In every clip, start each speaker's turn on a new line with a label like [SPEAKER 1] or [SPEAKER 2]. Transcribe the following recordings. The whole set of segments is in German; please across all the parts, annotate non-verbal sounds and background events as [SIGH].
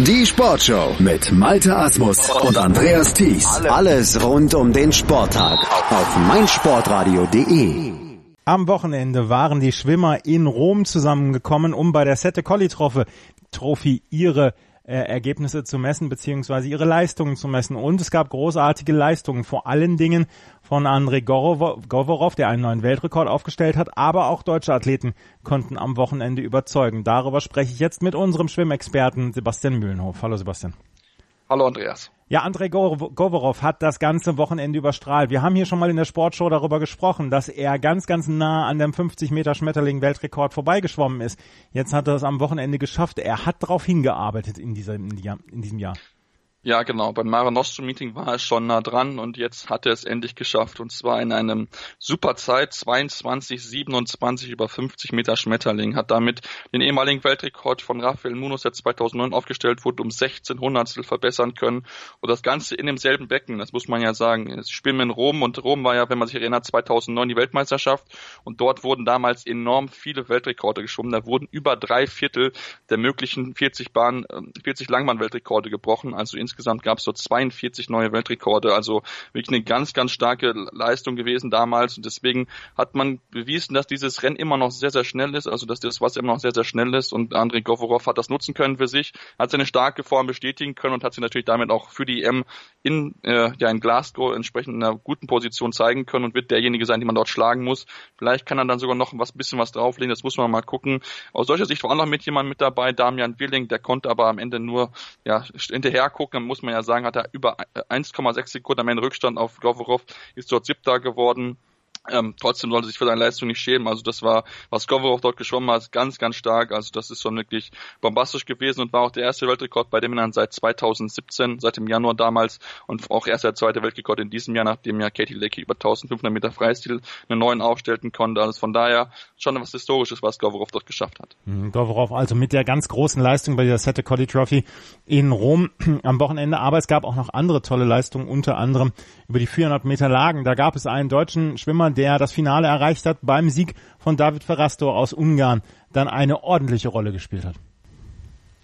[SPEAKER 1] Die Sportshow mit Malte Asmus und Andreas Thies. Alles rund um den Sporttag auf meinsportradio.de.
[SPEAKER 2] Am Wochenende waren die Schwimmer in Rom zusammengekommen, um bei der Sette Colli Trophy ihre äh, Ergebnisse zu messen, beziehungsweise ihre Leistungen zu messen. Und es gab großartige Leistungen, vor allen Dingen von Andrei Govorov, der einen neuen Weltrekord aufgestellt hat, aber auch deutsche Athleten konnten am Wochenende überzeugen. Darüber spreche ich jetzt mit unserem Schwimmexperten Sebastian Mühlenhof. Hallo Sebastian.
[SPEAKER 3] Hallo Andreas.
[SPEAKER 2] Ja, Andrei Govorov hat das ganze Wochenende überstrahlt. Wir haben hier schon mal in der Sportshow darüber gesprochen, dass er ganz, ganz nah an dem 50 Meter Schmetterling Weltrekord vorbeigeschwommen ist. Jetzt hat er es am Wochenende geschafft. Er hat darauf hingearbeitet in, dieser, in diesem Jahr.
[SPEAKER 3] Ja, genau. Beim Mare Nostrum Meeting war er schon nah dran und jetzt hat er es endlich geschafft. Und zwar in einem super Zeit, 22, 27 über 50 Meter Schmetterling. Hat damit den ehemaligen Weltrekord von Rafael Munoz, der 2009 aufgestellt wurde, um 16 Hundertstel verbessern können. Und das Ganze in demselben Becken, das muss man ja sagen. Es spielen in Rom und Rom war ja, wenn man sich erinnert, 2009 die Weltmeisterschaft. Und dort wurden damals enorm viele Weltrekorde geschoben. Da wurden über drei Viertel der möglichen 40 Bahn, 40 Langbahn-Weltrekorde gebrochen. Also insgesamt gab es so 42 neue Weltrekorde, also wirklich eine ganz, ganz starke Leistung gewesen damals. Und deswegen hat man bewiesen, dass dieses Rennen immer noch sehr, sehr schnell ist, also dass das Wasser immer noch sehr, sehr schnell ist. Und Andrei Govorov hat das nutzen können für sich, hat seine starke Form bestätigen können und hat sich natürlich damit auch für die EM in, äh, ja, in Glasgow entsprechend in einer guten Position zeigen können und wird derjenige sein, den man dort schlagen muss. Vielleicht kann er dann sogar noch was bisschen was drauflegen, das muss man mal gucken. Aus solcher Sicht war auch noch mit jemand mit dabei, Damian Willing, der konnte aber am Ende nur ja, hinterher gucken, muss man ja sagen, hat er über 1,6 Sekunden am Ende Rückstand auf Govorov, ist dort siebter geworden. Ähm, trotzdem sollte sich für seine Leistung nicht schämen. Also das war, was Govorov dort geschwommen hat, ganz, ganz stark. Also das ist schon wirklich bombastisch gewesen und war auch der erste Weltrekord bei den Männern seit 2017, seit dem Januar damals und auch erst der zweite Weltrekord in diesem Jahr, nachdem ja Katie Lecky über 1500 Meter Freistil einen neuen aufstellen konnte. Also von daher schon etwas Historisches, was Govorov dort geschafft hat.
[SPEAKER 2] Mhm, Govorov also mit der ganz großen Leistung bei der Sette Colli Trophy in Rom [CLEARS THROAT] am Wochenende. Aber es gab auch noch andere tolle Leistungen, unter anderem über die 400 Meter Lagen. Da gab es einen deutschen Schwimmer, der das Finale erreicht hat, beim Sieg von David Ferrasto aus Ungarn dann eine ordentliche Rolle gespielt hat.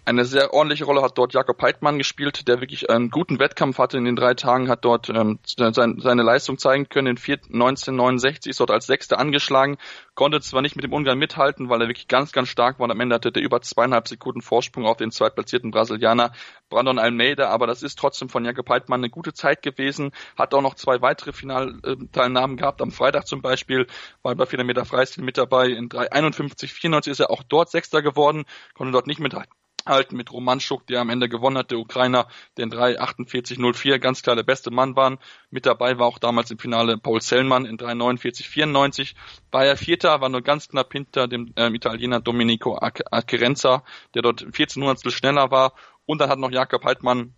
[SPEAKER 3] Eine sehr ordentliche Rolle hat dort Jakob Heidmann gespielt, der wirklich einen guten Wettkampf hatte in den drei Tagen, hat dort ähm, sein, seine Leistung zeigen können. In 1969 ist dort als Sechster angeschlagen, konnte zwar nicht mit dem Ungarn mithalten, weil er wirklich ganz, ganz stark war und am Ende hatte der über zweieinhalb Sekunden Vorsprung auf den zweitplatzierten Brasilianer Brandon Almeida, aber das ist trotzdem von Jakob Heidmann eine gute Zeit gewesen, hat auch noch zwei weitere Finalteilnahmen gehabt, am Freitag zum Beispiel war er bei 400 Meter Freistil mit dabei, in 351, 94 ist er auch dort Sechster geworden, konnte dort nicht mithalten halten mit Romanschuk, der am Ende gewonnen hat, der Ukrainer, den 3,48,04 ganz klar der beste Mann waren. Mit dabei war auch damals im Finale Paul Zellmann in 3,49,94. War er Vierter, war nur ganz knapp hinter dem äh, Italiener Domenico Acquerenza, der dort 14 Hundertstel schneller war. Und dann hat noch Jakob Heidmann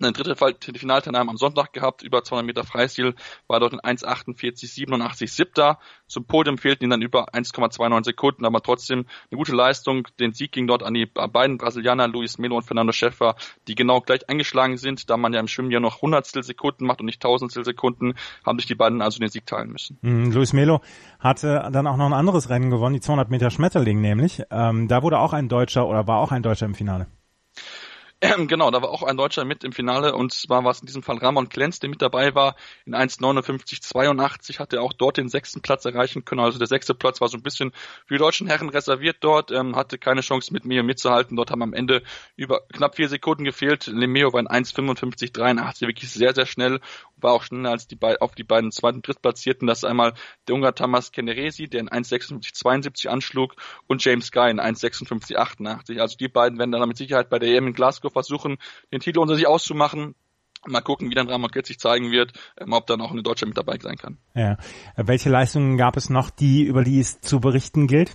[SPEAKER 3] eine dritte Finalteilnahme am Sonntag gehabt, über 200 Meter Freistil, war dort in 1,48,87 siebter. Zum Podium fehlten ihm dann über 1,29 Sekunden, aber trotzdem eine gute Leistung. Den Sieg ging dort an die beiden Brasilianer, Luis Melo und Fernando Schäfer, die genau gleich eingeschlagen sind. Da man ja im Schwimmen ja noch Hundertstel Sekunden macht und nicht Tausendstel Sekunden, haben sich die beiden also den Sieg teilen müssen.
[SPEAKER 2] Mm, Luis Melo hatte dann auch noch ein anderes Rennen gewonnen, die 200 Meter Schmetterling nämlich. Ähm, da wurde auch ein Deutscher oder war auch ein Deutscher im Finale.
[SPEAKER 3] Ähm, genau, da war auch ein Deutscher mit im Finale und zwar war es in diesem Fall Ramon Klenz, der mit dabei war. In 1,59,82 hat er auch dort den sechsten Platz erreichen können. Also der sechste Platz war so ein bisschen für die deutschen Herren reserviert dort, ähm, hatte keine Chance mit Meo mitzuhalten. Dort haben am Ende über knapp vier Sekunden gefehlt. Lemeo war in 1,55,83 wirklich sehr, sehr schnell war auch schneller als die beiden auf die beiden zweiten Drittplatzierten. Das ist einmal der Ungar Tamas Keneresi, der in 1,56,72 anschlug und James Guy in 1,56,88. Also die beiden werden dann mit Sicherheit bei der EM in Glasgow versuchen, den Titel unter sich auszumachen. Mal gucken, wie dann Ramakett sich zeigen wird, ähm, ob dann auch eine Deutsche mit dabei sein kann.
[SPEAKER 2] Ja. Welche Leistungen gab es noch, die, über die es zu berichten gilt?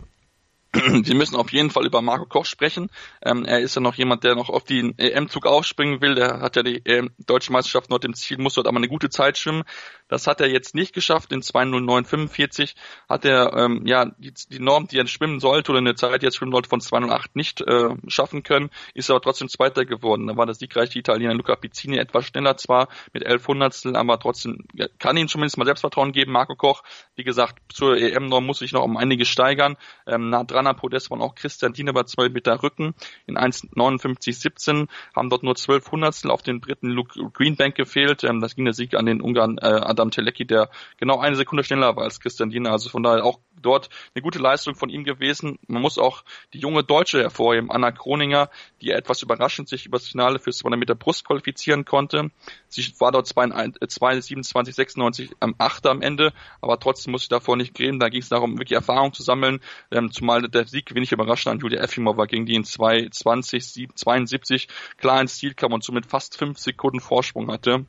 [SPEAKER 3] Wir müssen auf jeden Fall über Marco Koch sprechen. Ähm, er ist ja noch jemand, der noch auf den EM-Zug aufspringen will. Der hat ja die ähm, deutsche Meisterschaft noch im Ziel, muss dort aber eine gute Zeit schwimmen. Das hat er jetzt nicht geschafft. In 2.09.45 hat er ähm, ja die, die Norm, die er schwimmen sollte oder eine Zeit, die er schwimmen sollte, von 2.08 nicht äh, schaffen können, ist aber trotzdem Zweiter geworden. Da war der siegreiche Italiener Luca Pizzini etwas schneller zwar mit 11 Hundertstel, aber trotzdem kann ihm zumindest mal Selbstvertrauen geben. Marco Koch, wie gesagt, zur EM-Norm muss sich noch um einiges steigern. Ähm, nah dran am Podest waren auch Christian Diener bei 12 Meter Rücken in 1,59,17, haben dort nur 12 Hundertstel auf den Briten Luke Greenbank gefehlt. Ähm, das ging der Sieg an den Ungarn äh, Adam Telecki, der genau eine Sekunde schneller war als Christian Diener. Also von daher auch dort eine gute Leistung von ihm gewesen. Man muss auch die junge Deutsche hervorheben, Anna Kroninger, die etwas überraschend sich über das Finale für 200 Meter Brust qualifizieren konnte. Sie war dort 2,27,96 am 8. am Ende, aber trotzdem muss ich davor nicht gehen. Da ging es darum, wirklich Erfahrung zu sammeln, ähm, zumal der Sieg wenig überraschend an Julia Efimova gegen die in 2,20,72 klar ins Ziel kam und somit fast fünf Sekunden Vorsprung hatte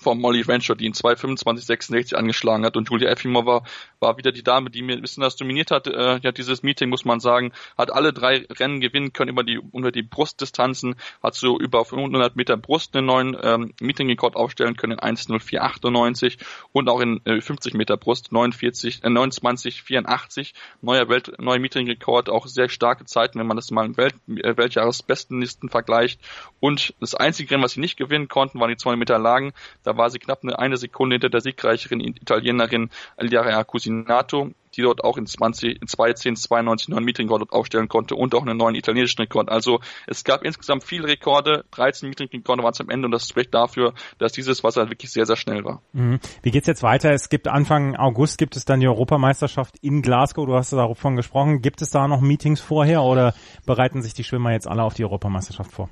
[SPEAKER 3] von Molly Rancher, die in 2.25.66 angeschlagen hat. Und Julia Efimova war wieder die Dame, die mir ein bisschen das dominiert hat. Äh, ja, dieses Meeting, muss man sagen, hat alle drei Rennen gewinnen können über die, über die Brustdistanzen, hat so über 500 Meter Brust einen neuen ähm, Meeting-Rekord aufstellen können in 1.04.98 und auch in äh, 50 Meter Brust 49, äh, 29.84. Neuer Welt, neuer Meeting-Rekord, auch sehr starke Zeiten, wenn man das mal im Welt, äh, Weltjahresbestenlisten vergleicht. Und das einzige Rennen, was sie nicht gewinnen konnten, waren die 200 Meter Lagen. Da da war sie knapp eine, Sekunde hinter der siegreicheren Italienerin Aliaria Cusinato, die dort auch in 20, in 2.10, 92 neuen Meeting-Rekord aufstellen konnte und auch einen neuen italienischen Rekord. Also es gab insgesamt viele Rekorde, 13 Meeting-Rekorde waren es am Ende und das spricht dafür, dass dieses Wasser wirklich sehr, sehr schnell war.
[SPEAKER 2] Mhm. Wie geht's jetzt weiter? Es gibt Anfang August gibt es dann die Europameisterschaft in Glasgow. Du hast davon gesprochen. Gibt es da noch Meetings vorher oder bereiten sich die Schwimmer jetzt alle auf die Europameisterschaft vor?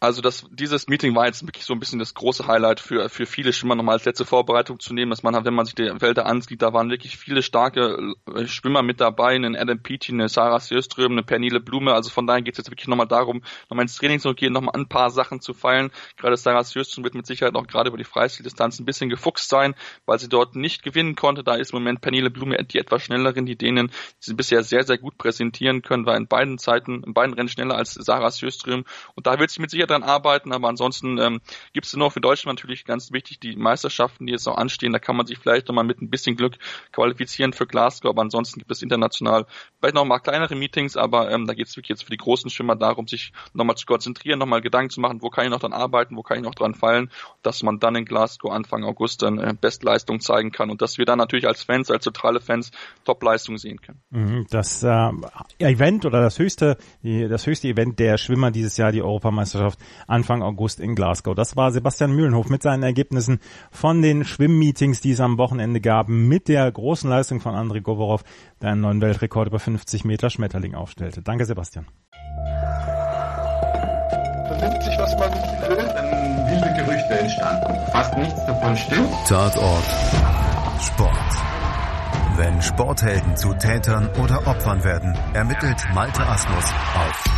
[SPEAKER 3] Also das, dieses Meeting war jetzt wirklich so ein bisschen das große Highlight für, für viele Schwimmer nochmal als letzte Vorbereitung zu nehmen, dass man, wenn man sich die Wälder ansieht, da waren wirklich viele starke äh, Schwimmer mit dabei, einen Adam Peaty, eine Sarah Sjöström, eine Pernille Blume, also von daher geht es jetzt wirklich nochmal darum, nochmal ins Training zu gehen, nochmal ein paar Sachen zu feilen. Gerade Sarah Sjöström wird mit Sicherheit auch gerade über die Freistildistanz ein bisschen gefuchst sein, weil sie dort nicht gewinnen konnte. Da ist im Moment Pernille Blume die etwas schnelleren, die denen sie bisher sehr, sehr gut präsentieren können, war in beiden Zeiten, in beiden Rennen schneller als Sarah Sjöström und da wird sie mit Sicherheit dran arbeiten, aber ansonsten ähm, gibt es nur für Deutschland natürlich ganz wichtig die Meisterschaften, die jetzt noch anstehen. Da kann man sich vielleicht nochmal mit ein bisschen Glück qualifizieren für Glasgow, aber ansonsten gibt es international vielleicht noch mal kleinere Meetings, aber ähm, da geht es wirklich jetzt für die großen Schwimmer darum, sich nochmal zu konzentrieren, nochmal Gedanken zu machen, wo kann ich noch dran arbeiten, wo kann ich noch dran fallen, dass man dann in Glasgow Anfang August dann äh, Bestleistung zeigen kann und dass wir dann natürlich als Fans, als totale Fans Topleistung sehen können.
[SPEAKER 2] Mhm, das äh, Event oder das höchste, das höchste Event der Schwimmer dieses Jahr, die Europameisterschaft Anfang August in Glasgow. Das war Sebastian Mühlenhof mit seinen Ergebnissen von den Schwimmmeetings, die es am Wochenende gab, mit der großen Leistung von Andrei Govorov, der einen neuen Weltrekord über 50 Meter Schmetterling aufstellte. Danke, Sebastian.
[SPEAKER 4] Vernimmt sich, was man will, dann wilde Gerüchte entstanden. Fast nichts davon stimmt.
[SPEAKER 1] Tatort. Sport. Wenn Sporthelden zu Tätern oder Opfern werden, ermittelt Malte Asmus auf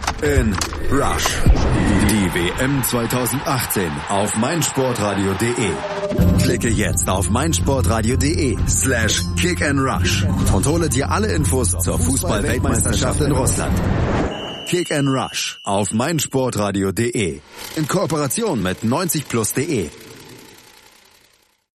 [SPEAKER 1] in Rush. Die WM 2018 auf meinsportradio.de. Klicke jetzt auf meinsportradio.de slash kick and rush und hole dir alle Infos zur Fußball-Weltmeisterschaft in Russland. Kick and Rush auf meinsportradio.de in Kooperation mit 90plus.de